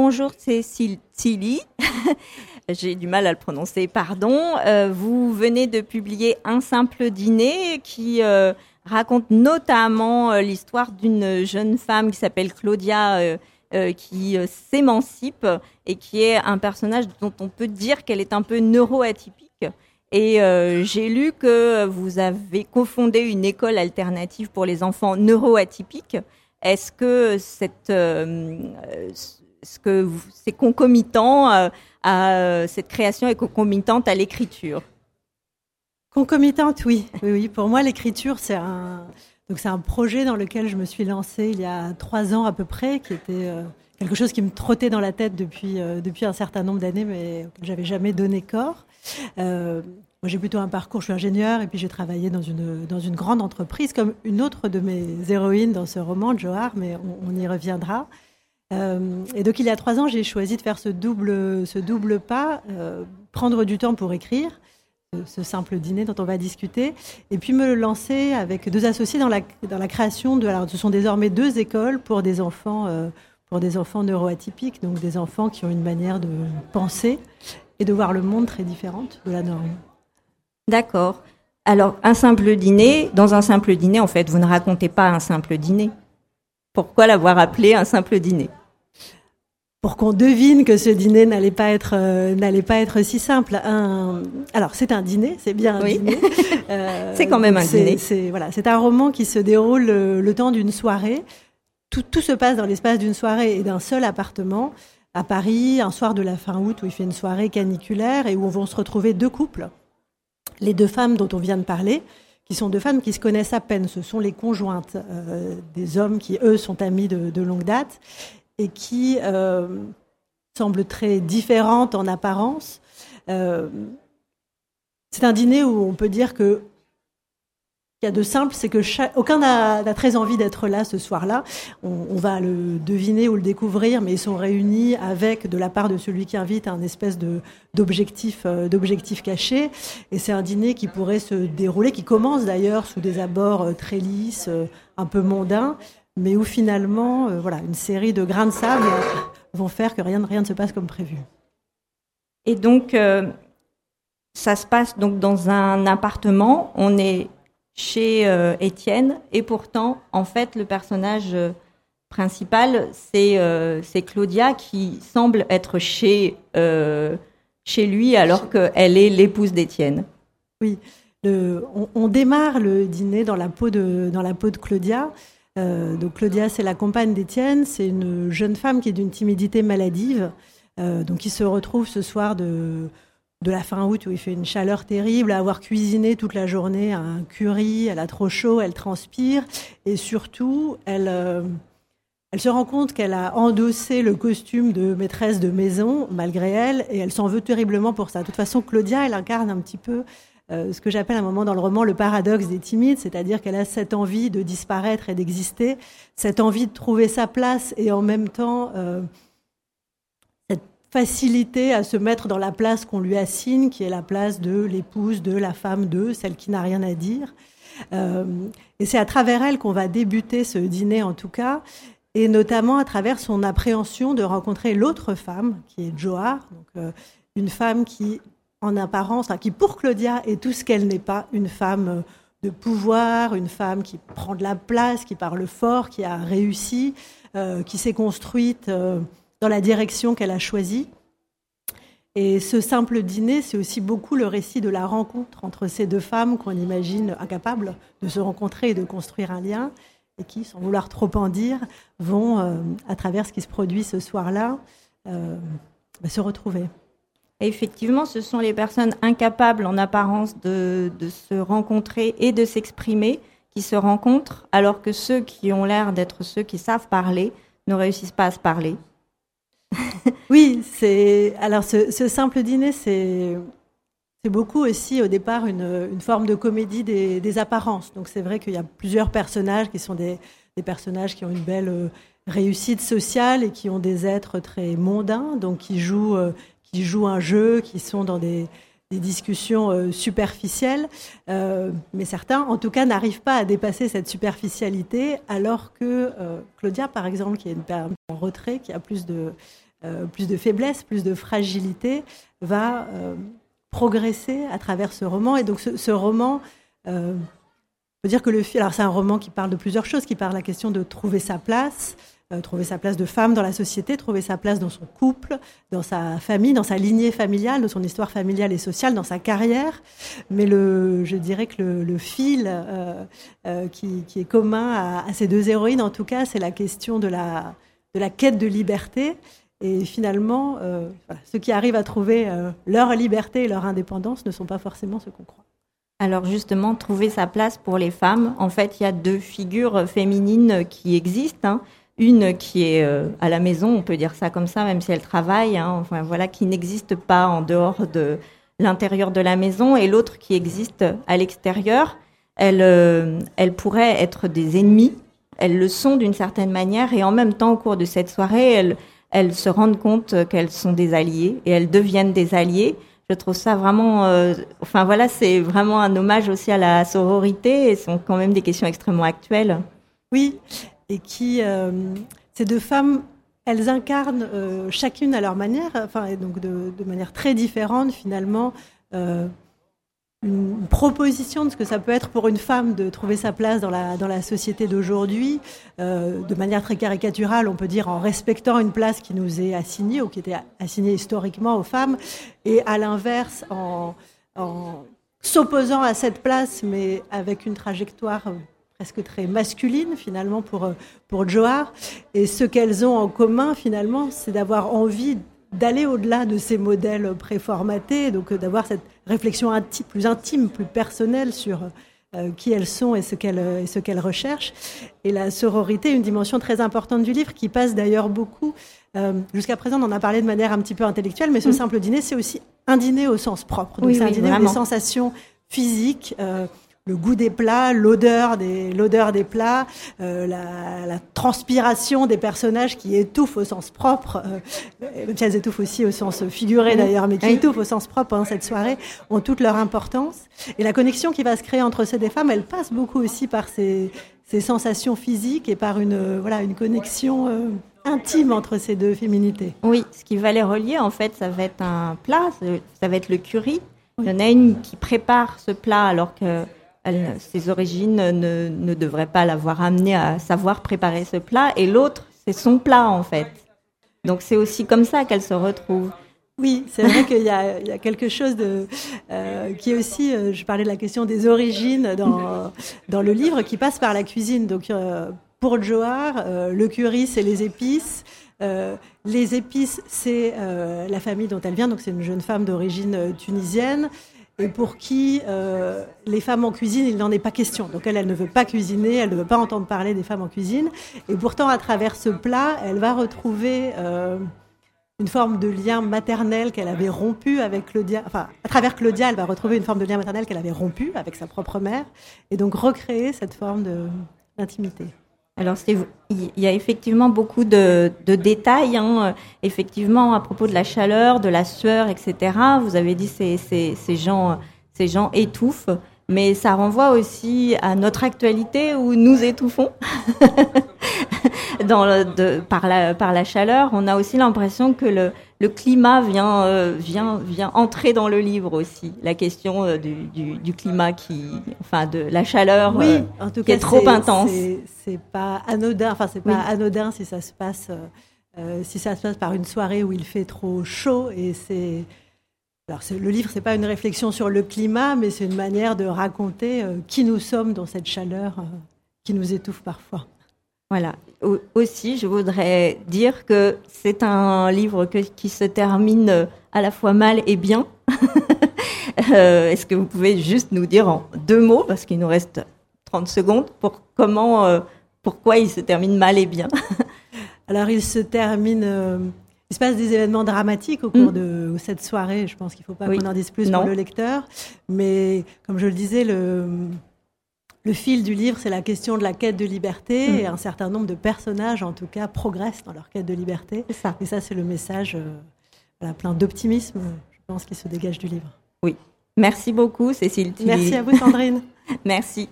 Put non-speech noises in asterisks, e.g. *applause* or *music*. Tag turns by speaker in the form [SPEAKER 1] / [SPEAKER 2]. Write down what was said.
[SPEAKER 1] bonjour Cécile Tilly. *laughs* J'ai du mal à le prononcer, pardon. Euh, vous venez de publier Un simple dîner qui euh, raconte notamment euh, l'histoire d'une jeune femme qui s'appelle Claudia qui s'émancipe et qui est un personnage dont on peut dire qu'elle est un peu neuroatypique. Et j'ai lu que vous avez cofondé une école alternative pour les enfants neuroatypiques. Est-ce que cette, ce que c'est concomitant à euh, cette création est concomitante à l'écriture
[SPEAKER 2] Concomitante, oui. oui. Pour moi, l'écriture, c'est un, donc c'est un projet dans lequel je me suis lancée il y a trois ans à peu près, qui était euh, quelque chose qui me trottait dans la tête depuis, euh, depuis un certain nombre d'années, mais auquel j'avais jamais donné corps. moi, j'ai plutôt un parcours, je suis ingénieur, et puis j'ai travaillé dans une, dans une grande entreprise, comme une autre de mes héroïnes dans ce roman, Johar, mais on y reviendra. Euh, et donc il y a trois ans, j'ai choisi de faire ce double, ce double pas, euh, prendre du temps pour écrire, ce, simple dîner dont on va discuter, et puis me lancer avec deux associés dans la, dans la création de... Alors ce sont désormais deux écoles pour des enfants, euh, pour des enfants neuroatypiques, donc des enfants qui ont une manière de penser et de voir le monde très différente de la norme.
[SPEAKER 1] D'accord. Alors un simple dîner, dans un simple dîner, en fait, vous ne racontez pas un simple dîner. Pourquoi l'avoir appelé un simple dîner?
[SPEAKER 2] Pour qu'on devine que ce dîner n'allait pas être euh, n'allait pas être si simple. Un... Alors c'est un dîner, c'est bien un dîner. *laughs*
[SPEAKER 1] Euh, c'est quand même un dîner.
[SPEAKER 2] C'est voilà, c'est un roman qui se déroule le, temps d'une soirée. Tout, tout, se passe dans l'espace d'une soirée et d'un seul appartement à Paris, un soir de la fin août où il fait une soirée caniculaire et où vont se retrouver deux couples, les deux femmes dont on vient de parler, qui sont deux femmes qui se connaissent à peine. Ce sont les conjointes euh, des hommes qui eux sont amis de, de longue date et qui euh, semble très différente en apparence. Euh, c'est un dîner où on peut dire que il y a de simple, c'est que aucun n'a très envie d'être là ce soir-là. On, va le deviner ou le découvrir, mais ils sont réunis avec, de la part de celui qui invite, un espèce d'objectif euh, d'objectif caché. Et c'est un dîner qui pourrait se dérouler, qui commence d'ailleurs sous des abords très lisses, un peu mondains, mais où finalement, euh, voilà, une série de grains de sable vont faire que rien, rien ne se passe comme prévu.
[SPEAKER 1] Et donc, euh, ça se passe donc dans un appartement. On est chez euh, Étienne, et pourtant, en fait, le personnage principal, c'est Claudia qui semble être chez, chez lui alors qu'elle est l'épouse d'Étienne.
[SPEAKER 2] Oui, on, on, démarre le dîner dans la peau de, dans la peau de Claudia. Euh, donc Claudia, c'est la compagne d'Étienne. C'est une jeune femme qui est d'une timidité maladive, euh, donc qui se retrouve ce soir de, la fin août où il fait une chaleur terrible, à avoir cuisiné toute la journée un curry. Elle a trop chaud, elle transpire, et surtout, elle euh, elle se rend compte qu'elle a endossé le costume de maîtresse de maison malgré elle, et elle s'en veut terriblement pour ça. De toute façon, Claudia, elle incarne un petit peu euh, ce que j'appelle à un moment dans le roman le paradoxe des timides, c'est-à-dire qu'elle a cette envie de disparaître et d'exister, cette envie de trouver sa place et en même temps euh, cette facilité à se mettre dans la place qu'on lui assigne, qui est la place de l'épouse, de la femme, de celle qui n'a rien à dire. Euh, et c'est à travers elle qu'on va débuter ce dîner en tout cas, et notamment à travers son appréhension de rencontrer l'autre femme, qui est Johar, donc une femme qui en apparence, qui pour Claudia est tout ce qu'elle n'est pas, une femme euh, de pouvoir, une femme qui prend de la place, qui parle fort, qui a réussi, euh, qui s'est construite euh, dans la direction qu'elle a choisie. Et ce simple dîner, c'est aussi beaucoup le récit de la rencontre entre ces deux femmes qu'on imagine incapables de se rencontrer et de construire un lien, et qui, sans vouloir trop en dire, vont, à travers ce qui se produit ce soir-là, bah, se retrouver
[SPEAKER 1] effectivement, ce sont les personnes incapables en apparence de, se rencontrer et de s'exprimer qui se rencontrent, alors que ceux qui ont l'air d'être ceux qui savent parler ne réussissent pas à se parler. *laughs*
[SPEAKER 2] oui, c'est alors ce, simple dîner, c'est c'est beaucoup aussi au départ une, forme de comédie des, apparences. Donc c'est vrai qu'il y a plusieurs personnages qui sont des, personnages qui ont une belle euh, réussite sociale et qui ont des êtres très mondains, donc qui jouent, euh, qui jouent un jeu, qui sont dans des, discussions euh, superficielles, euh, mais certains, en tout cas, n'arrivent pas à dépasser cette superficialité, alors que euh, Claudia, par exemple, qui est une en retrait, qui a plus de, plus de faiblesse, plus de fragilité, va progresser à travers ce roman. Et donc ce, roman, on peut dire que le alors c'est un roman qui parle de plusieurs choses, qui parle de la question de trouver sa place, euh, trouver sa place de femme dans la société, trouver sa place dans son couple, dans sa famille, dans sa lignée familiale, dans son histoire familiale et sociale, dans sa carrière. Mais le, je dirais que le, fil euh, qui, est commun à, ces deux héroïnes, en tout cas, c'est la question de la, de la quête de liberté et finalement, euh, ceux qui arrivent à trouver euh, leur liberté et leur indépendance ne sont pas forcément ceux qu'on croit.
[SPEAKER 1] Alors justement, trouver sa place pour les femmes, en fait, il y a deux figures féminines qui existent. Hein. Une qui est euh, à la maison, on peut dire ça comme ça, même si elle travaille, hein, enfin voilà, qui n'existe pas en dehors de l'intérieur de la maison, et l'autre qui existe à l'extérieur. Elle, elle pourrait être des ennemis, elles le sont d'une certaine manière, et en même temps, au cours de cette soirée, elles elles se rendent compte qu'elles sont des alliés et elles deviennent des alliés. Je trouve ça vraiment, euh, enfin voilà, c'est vraiment un hommage aussi à la sororité et ce sont quand même des questions extrêmement actuelles.
[SPEAKER 2] Oui, et qui, euh, ces deux femmes, elles incarnent euh, chacune à leur manière, enfin, et donc de, manière très différente finalement une proposition de ce que ça peut être pour une femme de trouver sa place dans la, dans la société d'aujourd'hui, euh, de manière très caricaturale, on peut dire en respectant une place qui nous est assignée ou qui était assignée historiquement aux femmes, et à l'inverse en s'opposant à cette place, mais avec une trajectoire presque très masculine finalement pour, pour Johar. Et ce qu'elles ont en commun finalement, c'est d'avoir envie d'aller au-delà de ces modèles préformatés, donc euh, d'avoir cette réflexion plus intime, plus personnelle sur euh, qui elles sont et ce qu'elles ce qu'elles recherchent. Et la sororité, une dimension très importante du livre qui passe d'ailleurs beaucoup. Euh, jusqu'à présent, on en a parlé de manière un petit peu intellectuelle, mais ce mm. simple dîner, c'est aussi un dîner au sens propre. Donc c'est un dîner des sensations physiques le goût des plats, l'odeur des, l'odeur des plats, euh, la, transpiration des personnages qui étouffent au sens propre, euh, même si elles étouffent aussi au sens figuré d'ailleurs, mais qui étouffent au sens propre pendant cette soirée, ont toute leur importance. Et la connexion qui va se créer entre ces deux femmes, elle passe beaucoup aussi par ces, ces sensations physiques et par une, euh, voilà, une connexion euh, intime entre ces deux féminités.
[SPEAKER 1] Oui, ce qui va les relier, en fait, ça va être un plat, ça va être le curry. Il y en a une qui prépare ce plat alors que ses origines ne, ne devraient pas l'avoir amené à savoir préparer ce plat, et l'autre, c'est son plat en fait. Donc c'est aussi comme ça qu'elle se retrouve.
[SPEAKER 2] Oui, c'est vrai qu'il y, a quelque chose de, euh, qui est aussi, euh, je parlais de la question des origines dans, dans le livre, qui passe par la cuisine. Donc euh, pour Johar, le curry, c'est les épices. les épices, c'est la famille dont elle vient, donc c'est une jeune femme d'origine tunisienne et pour qui euh, les femmes en cuisine, il n'en est pas question. Donc elle, elle ne veut pas cuisiner, elle ne veut pas entendre parler des femmes en cuisine. Et pourtant, à travers ce plat, elle va retrouver euh, une forme de lien maternel qu'elle avait rompu avec Claudia. Enfin, à travers Claudia, elle va retrouver une forme de lien maternel qu'elle avait rompu avec sa propre mère, et donc recréer cette forme d'intimité.
[SPEAKER 1] Alors, il y a effectivement beaucoup de, détails, hein. effectivement, à propos de la chaleur, de la sueur, etc. Vous avez dit ces, ces, gens, étouffent, mais ça renvoie aussi à notre actualité où nous étouffons. *laughs* Par la chaleur, on a aussi l'impression que le, le climat vient, euh, vient, vient entrer dans le livre aussi. La question euh, du, du, du, climat qui, enfin, de la chaleur oui, euh, en tout qui cas, est trop intense.
[SPEAKER 2] C'est pas anodin. Enfin, c'est pas anodin si ça se passe, si ça se passe par une soirée où il fait trop chaud. Et c'est, alors, le livre, c'est pas une réflexion sur le climat, mais c'est une manière de raconter qui nous sommes dans cette chaleur qui nous étouffe parfois.
[SPEAKER 1] Voilà. Aussi, je voudrais dire que c'est un livre qui se termine à la fois mal et bien. *laughs* Euh, est-ce que vous pouvez juste nous dire en deux mots, parce qu'il nous reste 30 secondes, pour comment, euh, pourquoi il se termine mal et bien? *laughs*
[SPEAKER 2] Alors, il se termine. Euh, il se passe des événements dramatiques au cours mm. de cette soirée. Je pense qu'il ne faut pas qu'on en dise plus pour le lecteur. Mais comme je le disais, le, le fil du livre, c'est la question de la quête de liberté, mm. et un certain nombre de personnages, en tout cas, progressent dans leur quête de liberté.
[SPEAKER 1] Ça.
[SPEAKER 2] Et ça, c'est le message euh, plein d'optimisme, je pense, qui se dégage du livre.
[SPEAKER 1] Oui. Merci beaucoup, Cécile.
[SPEAKER 2] Merci à vous, Sandrine. *laughs*
[SPEAKER 1] Merci.